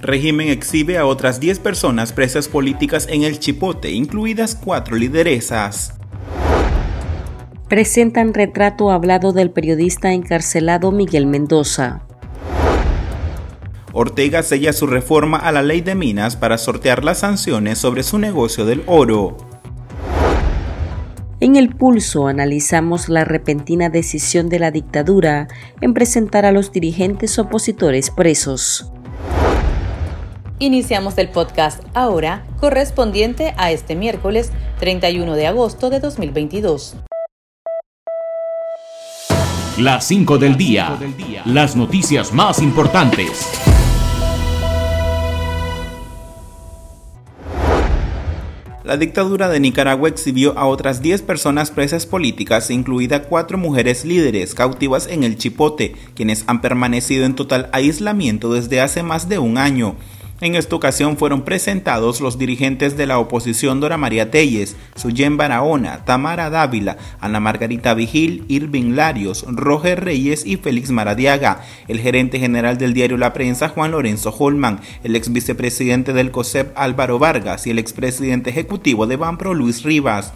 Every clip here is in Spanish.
Régimen exhibe a otras 10 personas presas políticas en el Chipote, incluidas cuatro lideresas. Presentan retrato hablado del periodista encarcelado Miguel Mendoza. Ortega sella su reforma a la ley de minas para sortear las sanciones sobre su negocio del oro. En el pulso analizamos la repentina decisión de la dictadura en presentar a los dirigentes opositores presos. Iniciamos el podcast ahora, correspondiente a este miércoles 31 de agosto de 2022. Las 5 del día. Las noticias más importantes. La dictadura de Nicaragua exhibió a otras 10 personas presas políticas, incluida cuatro mujeres líderes cautivas en el Chipote, quienes han permanecido en total aislamiento desde hace más de un año. En esta ocasión fueron presentados los dirigentes de la oposición Dora María Telles, Suyen Barahona, Tamara Dávila, Ana Margarita Vigil, Irving Larios, Roger Reyes y Félix Maradiaga, el gerente general del diario La Prensa Juan Lorenzo Holman, el ex vicepresidente del COSEP Álvaro Vargas y el expresidente ejecutivo de Banpro Luis Rivas.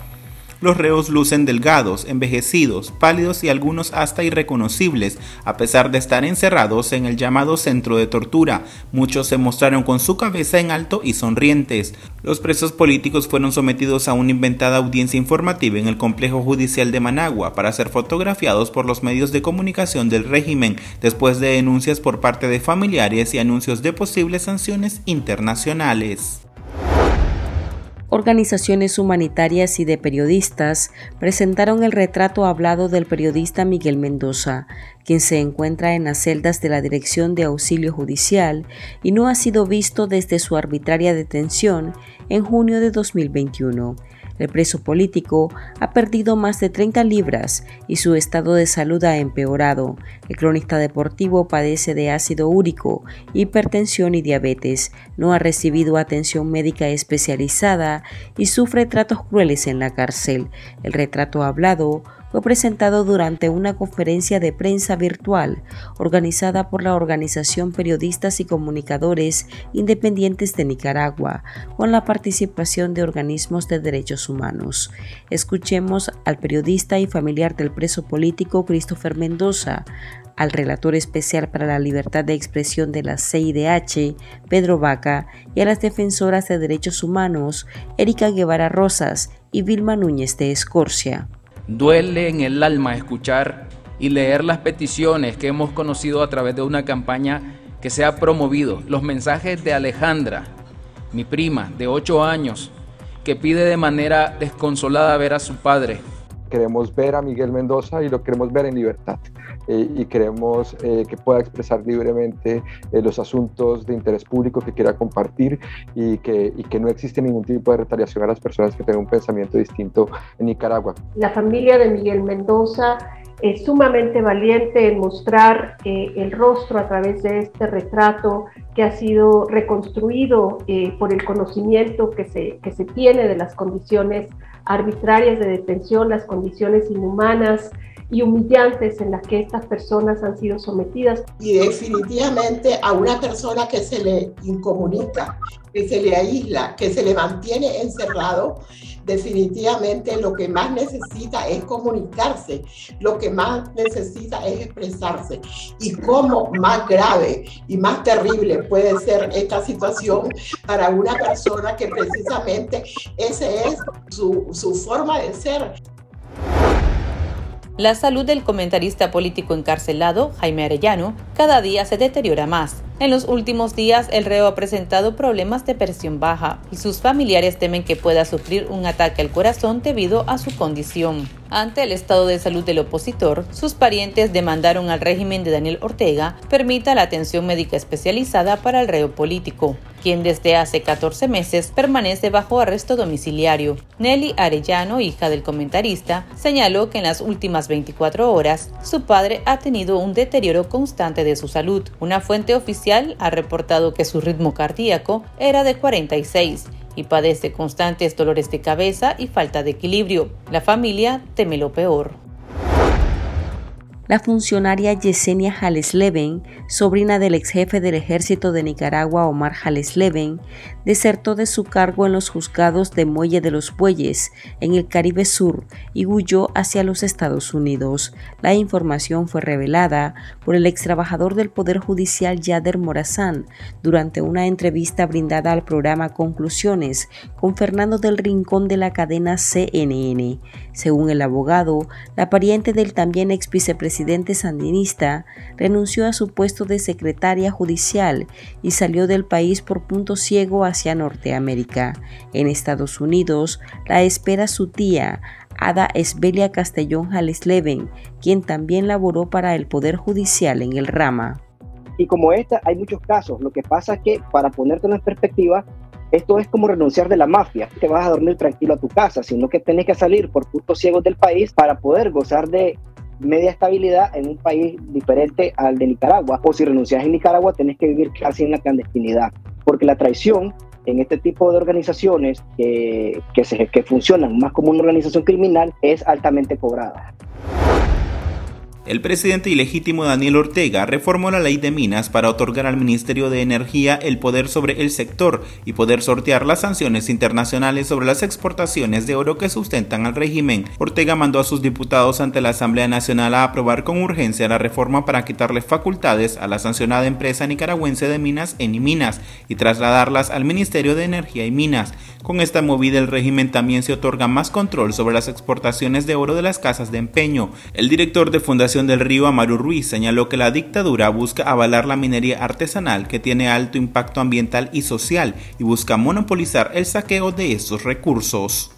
Los reos lucen delgados, envejecidos, pálidos y algunos hasta irreconocibles, a pesar de estar encerrados en el llamado centro de tortura. Muchos se mostraron con su cabeza en alto y sonrientes. Los presos políticos fueron sometidos a una inventada audiencia informativa en el complejo judicial de Managua para ser fotografiados por los medios de comunicación del régimen, después de denuncias por parte de familiares y anuncios de posibles sanciones internacionales. Organizaciones humanitarias y de periodistas presentaron el retrato hablado del periodista Miguel Mendoza, quien se encuentra en las celdas de la Dirección de Auxilio Judicial y no ha sido visto desde su arbitraria detención en junio de 2021. El preso político ha perdido más de 30 libras y su estado de salud ha empeorado. El cronista deportivo padece de ácido úrico, hipertensión y diabetes, no ha recibido atención médica especializada y sufre tratos crueles en la cárcel. El retrato hablado fue presentado durante una conferencia de prensa virtual organizada por la Organización Periodistas y Comunicadores Independientes de Nicaragua, con la participación de organismos de derechos humanos. Escuchemos al periodista y familiar del preso político Christopher Mendoza, al relator especial para la libertad de expresión de la CIDH, Pedro Vaca, y a las defensoras de derechos humanos, Erika Guevara Rosas y Vilma Núñez de Escorcia. Duele en el alma escuchar y leer las peticiones que hemos conocido a través de una campaña que se ha promovido. Los mensajes de Alejandra, mi prima de 8 años, que pide de manera desconsolada ver a su padre. Queremos ver a Miguel Mendoza y lo queremos ver en libertad. Eh, y queremos eh, que pueda expresar libremente eh, los asuntos de interés público que quiera compartir y que, no existe ningún tipo de retaliación a las personas que tengan un pensamiento distinto en Nicaragua. La familia de Miguel Mendoza es sumamente valiente en mostrar el rostro a través de este retrato que ha sido reconstruido por el conocimiento que se tiene de las condiciones arbitrarias de detención, las condiciones inhumanas, y humillantes en las que estas personas han sido sometidas. Y definitivamente a una persona que se le incomunica, que se le aísla, que se le mantiene encerrado, definitivamente lo que más necesita es comunicarse, lo que más necesita es expresarse. Y cómo más grave y más terrible puede ser esta situación para una persona que precisamente esa es su, su forma de ser. La salud del comentarista político encarcelado, Jaime Arellano, cada día se deteriora más. En los últimos días, el reo ha presentado problemas de presión baja y sus familiares temen que pueda sufrir un ataque al corazón debido a su condición. Ante el estado de salud del opositor, sus parientes demandaron al régimen de Daniel Ortega permita la atención médica especializada para el reo político. Quien desde hace 14 meses permanece bajo arresto domiciliario. Nelly Arellano, hija del comentarista, señaló que en las últimas 24 horas su padre ha tenido un deterioro constante de su salud. Una fuente oficial ha reportado que su ritmo cardíaco era de 46 y padece constantes dolores de cabeza y falta de equilibrio. La familia teme lo peor. La funcionaria Yesenia Leven, sobrina del ex jefe del ejército de Nicaragua Omar Leven, desertó de su cargo en los juzgados de Muelle de los Bueyes, en el Caribe Sur, y huyó hacia los Estados Unidos. La información fue revelada por el ex trabajador del Poder Judicial Yader Morazán durante una entrevista brindada al programa Conclusiones con Fernando del Rincón de la cadena CNN. Según el abogado, la pariente del también ex vicepresidente sandinista renunció a su puesto de secretaria judicial y salió del país por punto ciego hacia Norteamérica. En Estados Unidos la espera su tía, Ada Esbelia Castellón Leven, quien también laboró para el Poder Judicial en el Rama. Y como esta, hay muchos casos. Lo que pasa es que, para ponerte en perspectiva, esto es como renunciar de la mafia. Te vas a dormir tranquilo a tu casa, sino que tenés que salir por puntos ciegos del país para poder gozar de media estabilidad en un país diferente al de Nicaragua. O si renuncias en Nicaragua, tenés que vivir casi en la clandestinidad. Porque la traición en este tipo de organizaciones que, que, funcionan más como una organización criminal es altamente cobrada. El presidente ilegítimo Daniel Ortega reformó la ley de minas para otorgar al Ministerio de Energía el poder sobre el sector y poder sortear las sanciones internacionales sobre las exportaciones de oro que sustentan al régimen. Ortega mandó a sus diputados ante la Asamblea Nacional a aprobar con urgencia la reforma para quitarle facultades a la sancionada empresa nicaragüense de minas Minas y trasladarlas al Ministerio de Energía y Minas. Con esta movida el régimen también se otorga más control sobre las exportaciones de oro de las casas de empeño. El director de Fundación del Río Amaru Ruiz señaló que la dictadura busca avalar la minería artesanal que tiene alto impacto ambiental y social y busca monopolizar el saqueo de estos recursos.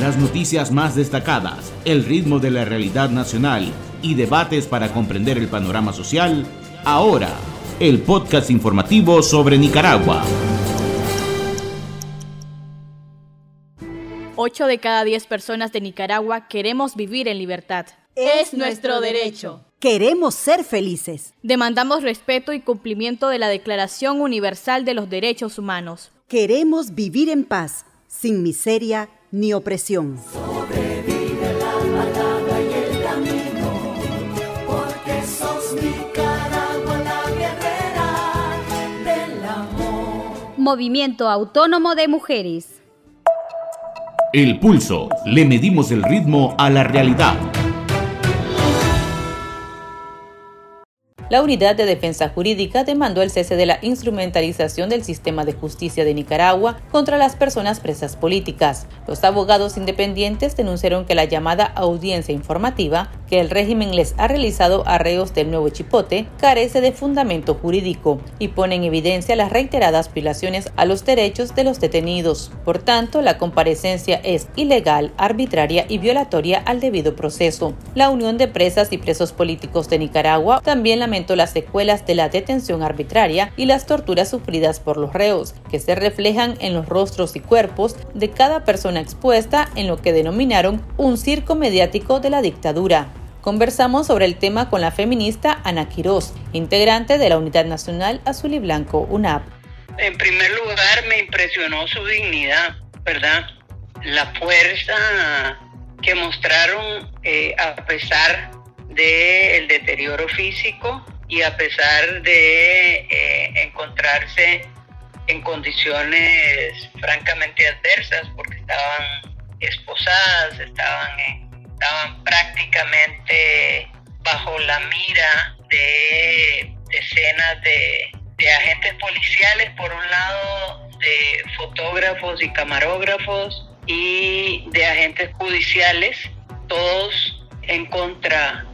Las noticias más destacadas, el ritmo de la realidad nacional y debates para comprender el panorama social, ahora el podcast informativo sobre Nicaragua. 8 de cada 10 personas de Nicaragua queremos vivir en libertad. Es nuestro derecho. Queremos ser felices. Demandamos respeto y cumplimiento de la Declaración Universal de los Derechos Humanos. Queremos vivir en paz, sin miseria ni opresión. Sobrevive la palabra y el camino, porque sos Nicaragua la guerrera del amor. Movimiento Autónomo de Mujeres. El pulso. Le medimos el ritmo a la realidad. La Unidad de Defensa Jurídica demandó el cese de la instrumentalización del sistema de justicia de Nicaragua contra las personas presas políticas. Los abogados independientes denunciaron que la llamada audiencia informativa que el régimen les ha realizado a reos del nuevo Chipote carece de fundamento jurídico y pone en evidencia las reiteradas violaciones a los derechos de los detenidos. Por tanto, la comparecencia es ilegal, arbitraria y violatoria al debido proceso. La Unión de Presas y Presos Políticos de Nicaragua también las secuelas de la detención arbitraria y las torturas sufridas por los reos, que se reflejan en los rostros y cuerpos de cada persona expuesta en lo que denominaron un circo mediático de la dictadura. Conversamos sobre el tema con la feminista Ana Quirós, integrante de la Unidad Nacional Azul y Blanco UNAP. En primer lugar, me impresionó su dignidad, ¿verdad? La fuerza que mostraron eh, a pesar del deterioro físico y a pesar de eh, encontrarse en condiciones francamente adversas porque estaban esposadas, estaban, estaban prácticamente bajo la mira de decenas de, de agentes policiales, por un lado de fotógrafos y camarógrafos y de agentes judiciales, todos en contra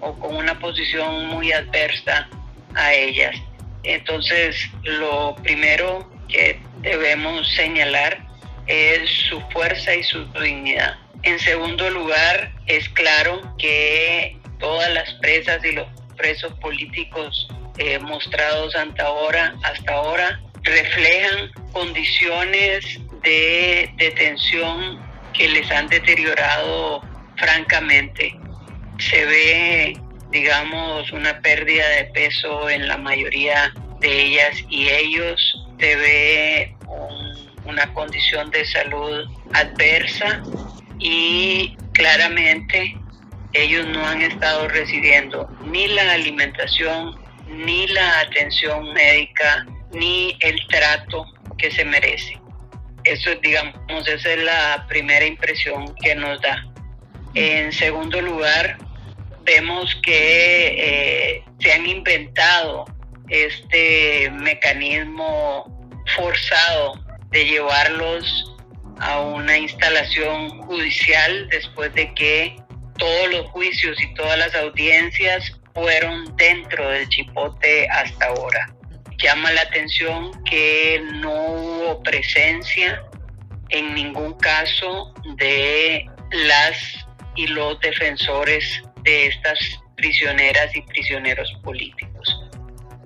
o con una posición muy adversa a ellas. Entonces, lo primero que debemos señalar es su fuerza y su dignidad. En segundo lugar, es claro que todas las presas y los presos políticos eh, mostrados hasta ahora, hasta ahora reflejan condiciones de detención que les han deteriorado francamente. Se ve, digamos, una pérdida de peso en la mayoría de ellas y ellos. Se ve una condición de salud adversa y claramente ellos no han estado recibiendo ni la alimentación, ni la atención médica, ni el trato que se merece. Eso, digamos, esa es la primera impresión que nos da. En segundo lugar, vemos que eh, se han inventado este mecanismo forzado de llevarlos a una instalación judicial después de que todos los juicios y todas las audiencias fueron dentro del chipote hasta ahora. Llama la atención que no hubo presencia en ningún caso de las y los defensores de estas prisioneras y prisioneros políticos,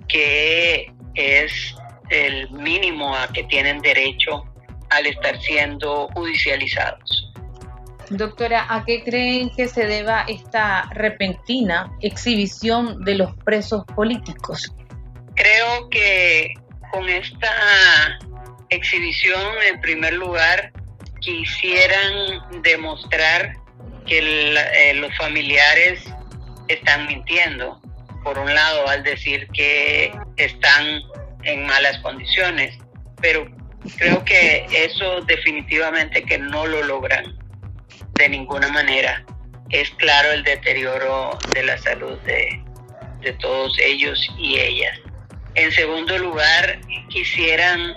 que es el mínimo a que tienen derecho al estar siendo judicializados. Doctora, ¿a qué creen que se deba esta repentina exhibición de los presos políticos? Creo que con esta exhibición, en primer lugar, quisieran demostrar que eh, los familiares están mintiendo, por un lado, al decir que están en malas condiciones, pero creo que eso definitivamente que no lo logran de ninguna manera. Es claro el deterioro de la salud de, de todos ellos y ellas. En segundo lugar, quisieran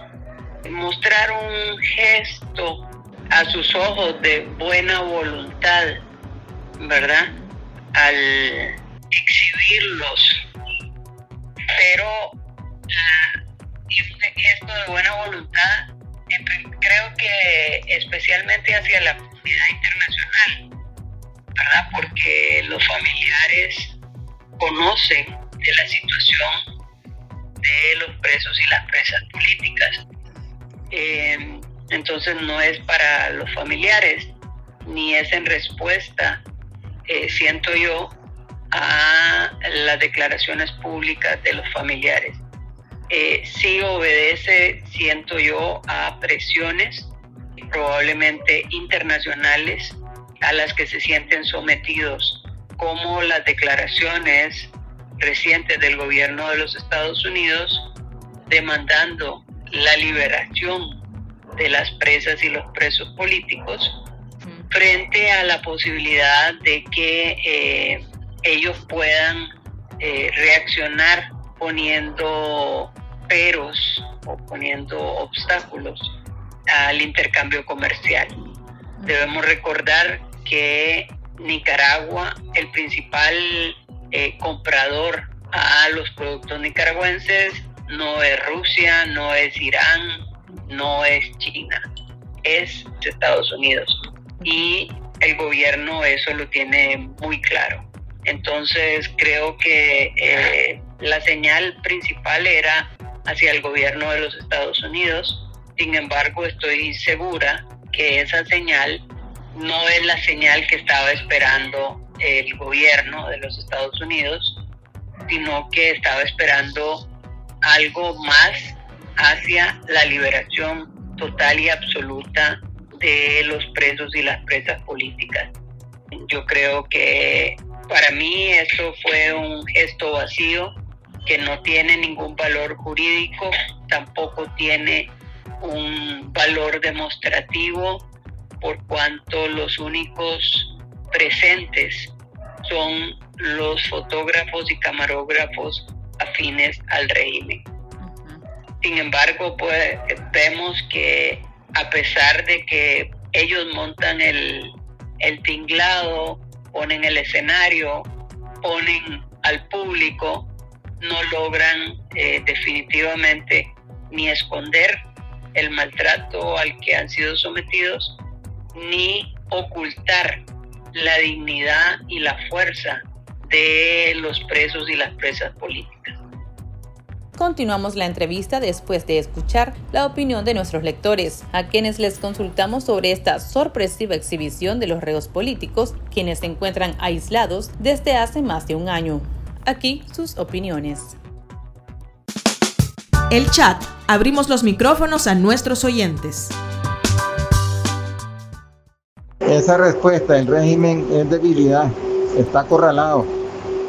mostrar un gesto a sus ojos de buena voluntad, ¿verdad? Al exhibirlos. Pero uh, este gesto de buena voluntad, creo que especialmente hacia la comunidad internacional, ¿verdad? Porque los familiares conocen de la situación de los presos y las presas políticas. Eh, entonces no es para los familiares, ni es en respuesta, eh, siento yo, a las declaraciones públicas de los familiares. Eh, sí obedece, siento yo, a presiones probablemente internacionales a las que se sienten sometidos, como las declaraciones recientes del gobierno de los Estados Unidos demandando la liberación de las presas y los presos políticos frente a la posibilidad de que eh, ellos puedan eh, reaccionar poniendo peros o poniendo obstáculos al intercambio comercial. Debemos recordar que Nicaragua, el principal eh, comprador a los productos nicaragüenses, no es Rusia, no es Irán, no es China, es Estados Unidos. Y el gobierno eso lo tiene muy claro. Entonces creo que eh, la señal principal era hacia el gobierno de los Estados Unidos. Sin embargo, estoy segura que esa señal no es la señal que estaba esperando el gobierno de los Estados Unidos, sino que estaba esperando algo más hacia la liberación total y absoluta de los presos y las presas políticas. Yo creo que para mí eso fue un gesto vacío que no tiene ningún valor jurídico, tampoco tiene un valor demostrativo por cuanto los únicos presentes son los fotógrafos y camarógrafos afines al régimen. Sin embargo, pues vemos que a pesar de que ellos montan el, tinglado, ponen el escenario, ponen al público, no logran eh, definitivamente ni esconder el maltrato al que han sido sometidos, ni ocultar la dignidad y la fuerza de los presos y las presas políticas. Continuamos la entrevista después de escuchar la opinión de nuestros lectores, a quienes les consultamos sobre esta sorpresiva exhibición de los reos políticos, quienes se encuentran aislados desde hace más de un año. Aquí sus opiniones. El chat. Abrimos los micrófonos a nuestros oyentes. Esa respuesta, el régimen es debilidad, está acorralado,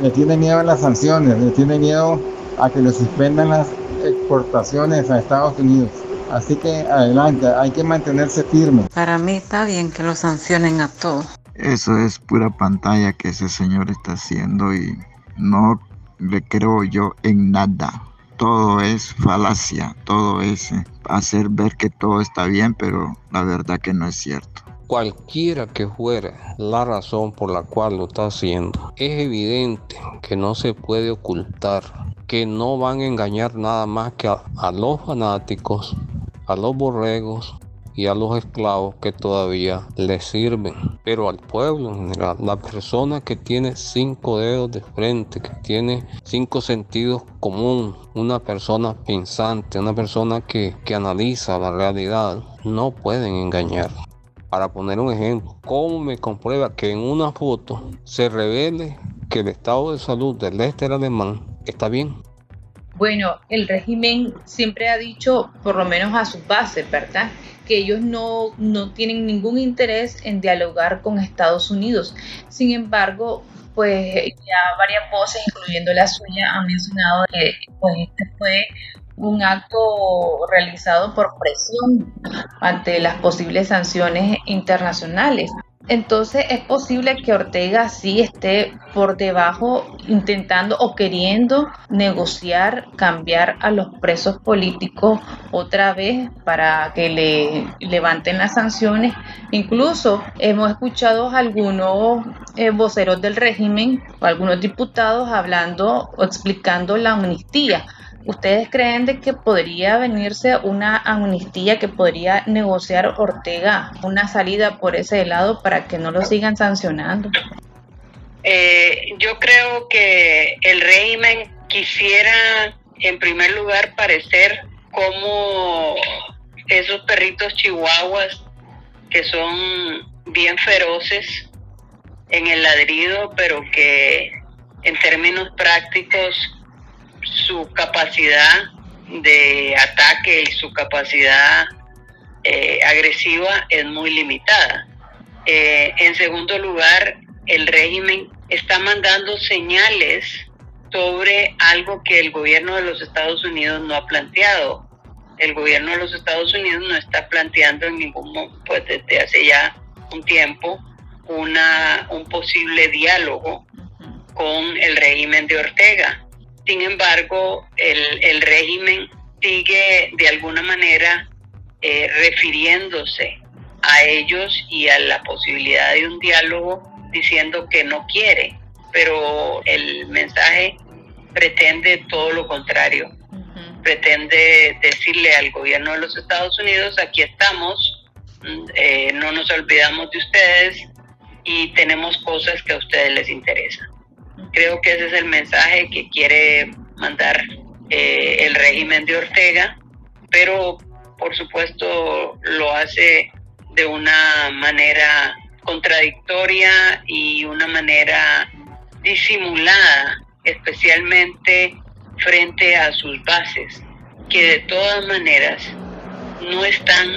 le tiene miedo a las sanciones, le tiene miedo a que le suspendan las exportaciones a Estados Unidos. Así que adelante, hay que mantenerse firme. Para mí está bien que lo sancionen a todos. Eso es pura pantalla que ese señor está haciendo y no le creo yo en nada todo es falacia, todo es hacer ver que todo está bien, pero la verdad que no es cierto. Cualquiera que fuere la razón por la cual lo está haciendo, es evidente que no se puede ocultar, que no van a engañar nada más que a, a los fanáticos, a los borregos, y a los esclavos que todavía les sirven. Pero al pueblo en general, la persona que tiene cinco dedos de frente, que tiene cinco sentidos común, una persona pensante, una persona que, que analiza la realidad, no pueden engañar. Para poner un ejemplo, ¿cómo me comprueba que en una foto se revele que el estado de salud del Lester alemán está bien? Bueno, el régimen siempre ha dicho, por lo menos a sus bases, ¿verdad? que ellos no, no tienen ningún interés en dialogar con Estados Unidos. Sin embargo, pues ya varias voces, incluyendo la suya, han mencionado que pues, este fue un acto realizado por presión ante las posibles sanciones internacionales. Entonces es posible que Ortega sí esté por debajo intentando o queriendo negociar, cambiar a los presos políticos otra vez para que le levanten las sanciones. Incluso hemos escuchado a algunos eh, voceros del régimen o algunos diputados hablando o explicando la amnistía ¿Ustedes creen de que podría venirse una amnistía que podría negociar Ortega una salida por ese lado para que no lo sigan sancionando? Eh, yo creo que el régimen quisiera en primer lugar parecer como esos perritos chihuahuas que son bien feroces en el ladrido, pero que en términos prácticos su capacidad de ataque y su capacidad eh, agresiva es muy limitada. Eh, en segundo lugar, el régimen está mandando señales sobre algo que el gobierno de los Estados Unidos no ha planteado. El gobierno de los Estados Unidos no está planteando en ningún momento, pues desde hace ya un tiempo, una, un posible diálogo con el régimen de Ortega. Sin embargo, el, régimen sigue de alguna manera eh, refiriéndose a ellos y a la posibilidad de un diálogo diciendo que no quiere, pero el mensaje pretende todo lo contrario. Pretende decirle al gobierno de los Estados Unidos, aquí estamos, mm, eh, no nos olvidamos de ustedes y tenemos cosas que a ustedes les interesan. Creo que ese es el mensaje que quiere mandar eh, el régimen de Ortega, pero por supuesto lo hace de una manera contradictoria y una manera disimulada, especialmente frente a sus bases, que de todas maneras no están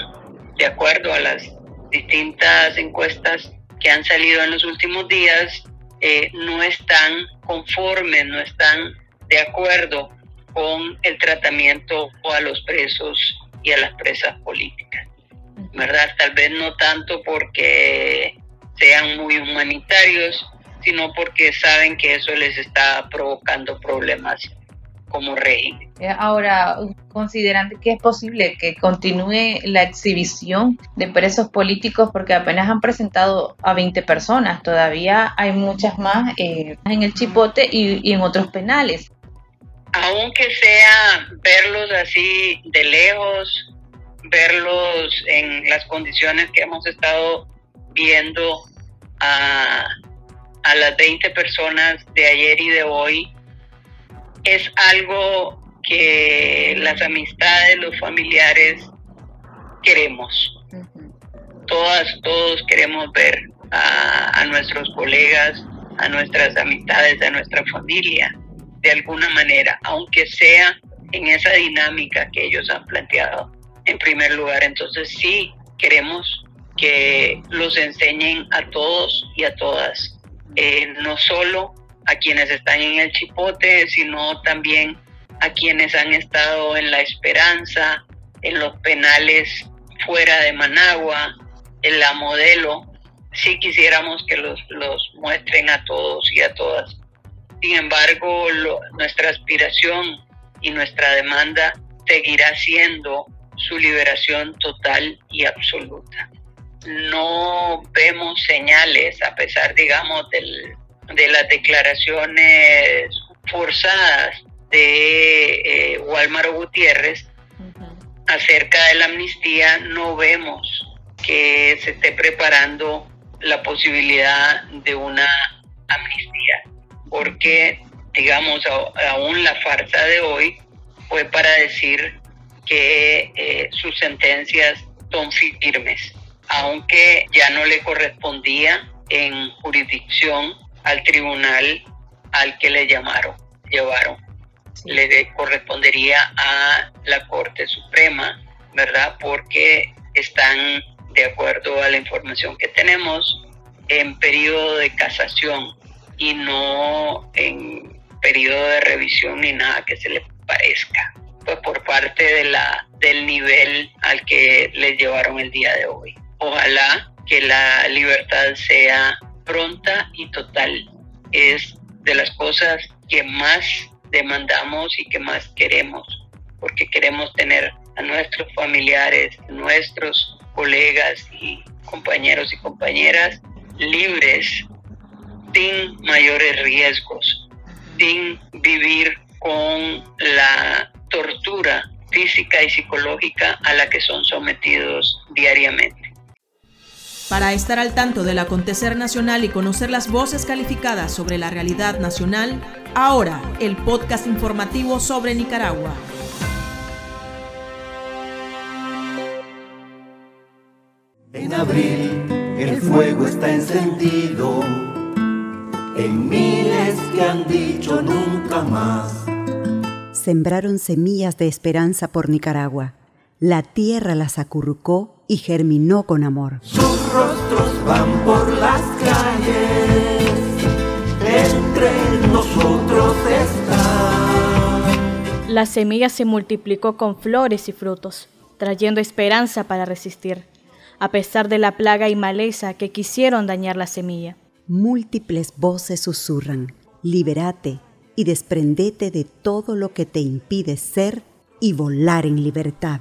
de acuerdo a las distintas encuestas que han salido en los últimos días, eh, no están conformes, no están de acuerdo con el tratamiento a los presos y a las presas políticas. ¿Verdad? Tal vez no tanto porque sean muy humanitarios, sino porque saben que eso les está provocando problemas como régimen. Eh, ahora, consideran que es posible que continúe la exhibición de presos políticos porque apenas han presentado a 20 personas, todavía hay muchas más eh, en el chipote y, y en otros penales. Aunque sea verlos así de lejos, verlos en las condiciones que hemos estado viendo a, a las 20 personas de ayer y de hoy, es algo que las amistades, los familiares queremos. Todas, todos queremos ver a, a nuestros colegas, a nuestras amistades, a nuestra familia, de alguna manera, aunque sea en esa dinámica que ellos han planteado en primer lugar. Entonces sí queremos que los enseñen a todos y a todas, eh, no solo a quienes están en el chipote, sino también a quienes han estado en la esperanza, en los penales fuera de Managua, en la modelo. Sí quisiéramos que los, los muestren a todos y a todas. Sin embargo, nuestra aspiración y nuestra demanda seguirá siendo su liberación total y absoluta. No vemos señales, a pesar, digamos, del, de las declaraciones forzadas de eh, Walmar Gutiérrez acerca de la amnistía, no vemos que se esté preparando la posibilidad de una amnistía, porque, digamos, aún la farsa de hoy fue para decir que eh, sus sentencias son firmes, aunque ya no le correspondía en jurisdicción al tribunal al que le llamaron, llevaron. Le correspondería a la Corte Suprema, ¿verdad? Porque están, de acuerdo a la información que tenemos, en periodo de casación y no en periodo de revisión ni nada que se le parezca pues por parte de la del nivel al que les llevaron el día de hoy. Ojalá que la libertad sea pronta y total. Es de las cosas que más demandamos y que más queremos, porque queremos tener a nuestros familiares, nuestros colegas y compañeros y compañeras libres, sin mayores riesgos, sin vivir con la tortura física y psicológica a la que son sometidos diariamente. Para estar al tanto del acontecer nacional y conocer las voces calificadas sobre la realidad nacional, ahora el podcast informativo sobre Nicaragua. En abril el fuego está encendido en miles que han dicho nunca más sembraron semillas de esperanza por Nicaragua. La tierra las acurrucó y germinó con amor. Sus rostros van por las calles, entre nosotros están. La semilla se multiplicó con flores y frutos, trayendo esperanza para resistir, a pesar de la plaga y maleza que quisieron dañar la semilla. Múltiples voces susurran, liberate, y desprendete de todo lo que te impide ser y volar en libertad.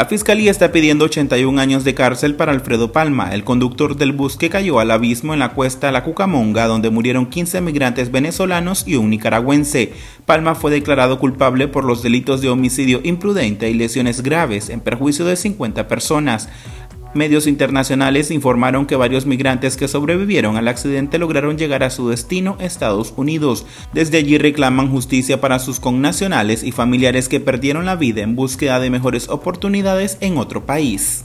La fiscalía está pidiendo 81 años de cárcel para Alfredo Palma, el conductor del bus que cayó al abismo en la cuesta La Cucamonga, donde murieron 15 migrantes venezolanos y un nicaragüense. Palma fue declarado culpable por los delitos de homicidio imprudente y lesiones graves en perjuicio de 50 personas. Medios internacionales informaron que varios migrantes que sobrevivieron al accidente lograron llegar a su destino, Estados Unidos. Desde allí reclaman justicia para sus connacionales y familiares que perdieron la vida en búsqueda de mejores oportunidades en otro país.